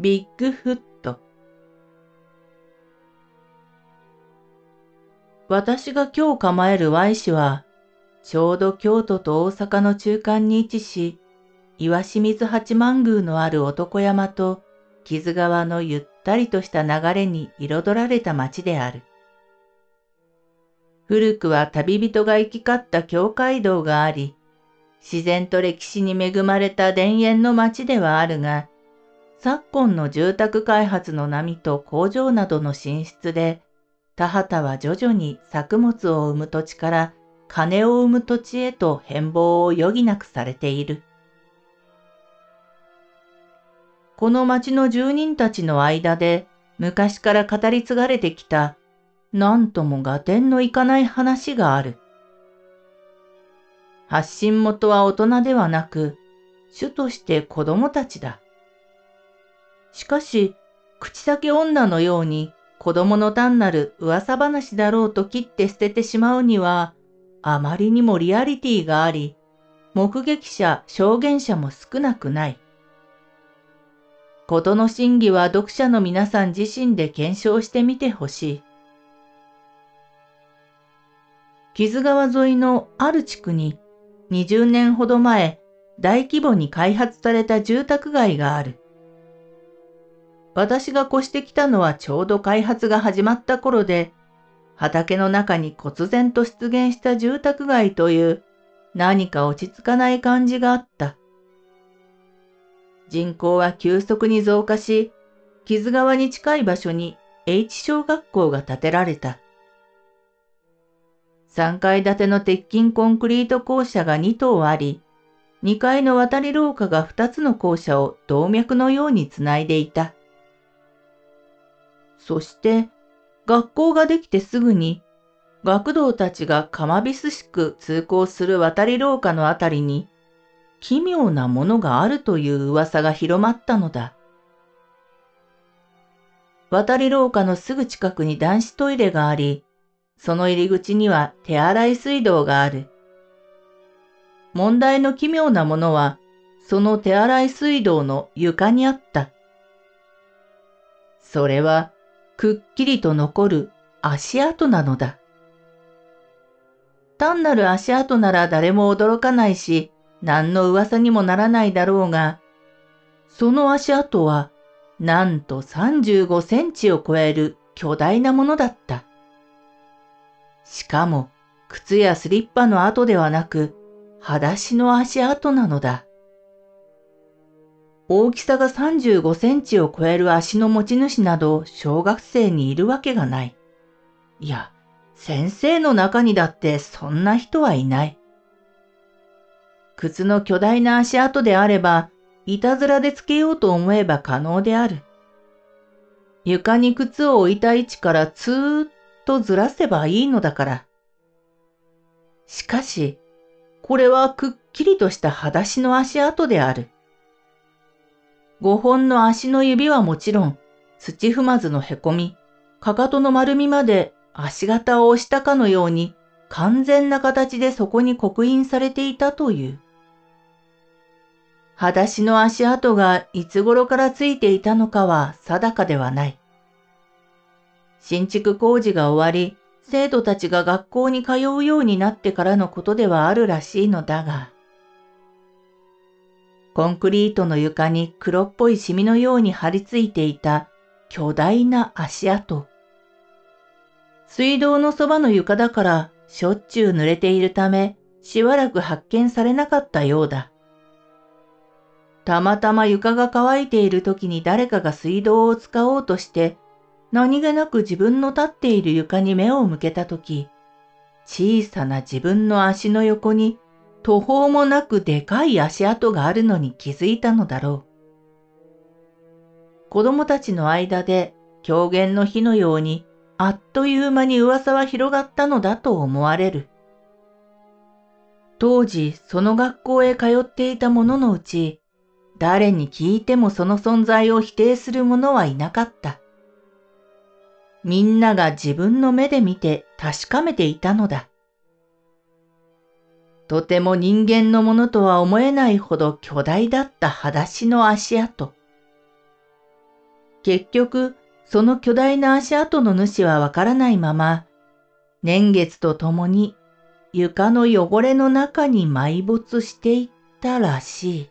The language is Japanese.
ビッグフット私が今日構える Y 市は、ちょうど京都と大阪の中間に位置し、岩清水八幡宮のある男山と木津川のゆったりとした流れに彩られた町である。古くは旅人が行き交った境界道があり、自然と歴史に恵まれた田園の町ではあるが、昨今の住宅開発の波と工場などの進出で、田畑は徐々に作物を生む土地から金を生む土地へと変貌を余儀なくされている。この町の住人たちの間で昔から語り継がれてきた何とも合点のいかない話がある。発信元は大人ではなく、主として子供たちだ。しかし、口先女のように子供の単なる噂話だろうと切って捨ててしまうには、あまりにもリアリティがあり、目撃者、証言者も少なくない。ことの真偽は読者の皆さん自身で検証してみてほしい。木津川沿いのある地区に20年ほど前大規模に開発された住宅街がある。私が越してきたのはちょうど開発が始まった頃で、畑の中に忽然と出現した住宅街という何か落ち着かない感じがあった。人口は急速に増加し、木津川に近い場所に H 小学校が建てられた。3階建ての鉄筋コンクリート校舎が2棟あり、2階の渡り廊下が2つの校舎を動脈のようにつないでいた。そして、学校ができてすぐに、学童たちがかまびすしく通行する渡り廊下のあたりに、奇妙なものがあるという噂が広まったのだ。渡り廊下のすぐ近くに男子トイレがあり、その入り口には手洗い水道がある。問題の奇妙なものは、その手洗い水道の床にあった。それは、くっきりと残る足跡なのだ。単なる足跡なら誰も驚かないし、何の噂にもならないだろうが、その足跡は、なんと35センチを超える巨大なものだった。しかも、靴やスリッパの跡ではなく、裸足の足跡なのだ。大きさが35センチを超える足の持ち主など小学生にいるわけがない。いや、先生の中にだってそんな人はいない。靴の巨大な足跡であれば、いたずらでつけようと思えば可能である。床に靴を置いた位置からツーッとずらせばいいのだから。しかし、これはくっきりとした裸足の足跡である。五本の足の指はもちろん、土踏まずのへこみ、かかとの丸みまで足型を押したかのように完全な形でそこに刻印されていたという。裸足の足跡がいつ頃からついていたのかは定かではない。新築工事が終わり、生徒たちが学校に通うようになってからのことではあるらしいのだが、コンクリートの床に黒っぽいシミのように張り付いていた巨大な足跡。水道のそばの床だからしょっちゅう濡れているためしばらく発見されなかったようだ。たまたま床が乾いている時に誰かが水道を使おうとして何気なく自分の立っている床に目を向けた時、小さな自分の足の横に途方もなくでかい足跡があるのに気づいたのだろう。子供たちの間で狂言の火のようにあっという間に噂は広がったのだと思われる。当時その学校へ通っていた者のうち、誰に聞いてもその存在を否定する者はいなかった。みんなが自分の目で見て確かめていたのだ。とても人間のものとは思えないほど巨大だった裸足の足跡。結局、その巨大な足跡の主はわからないまま、年月とともに床の汚れの中に埋没していったらしい。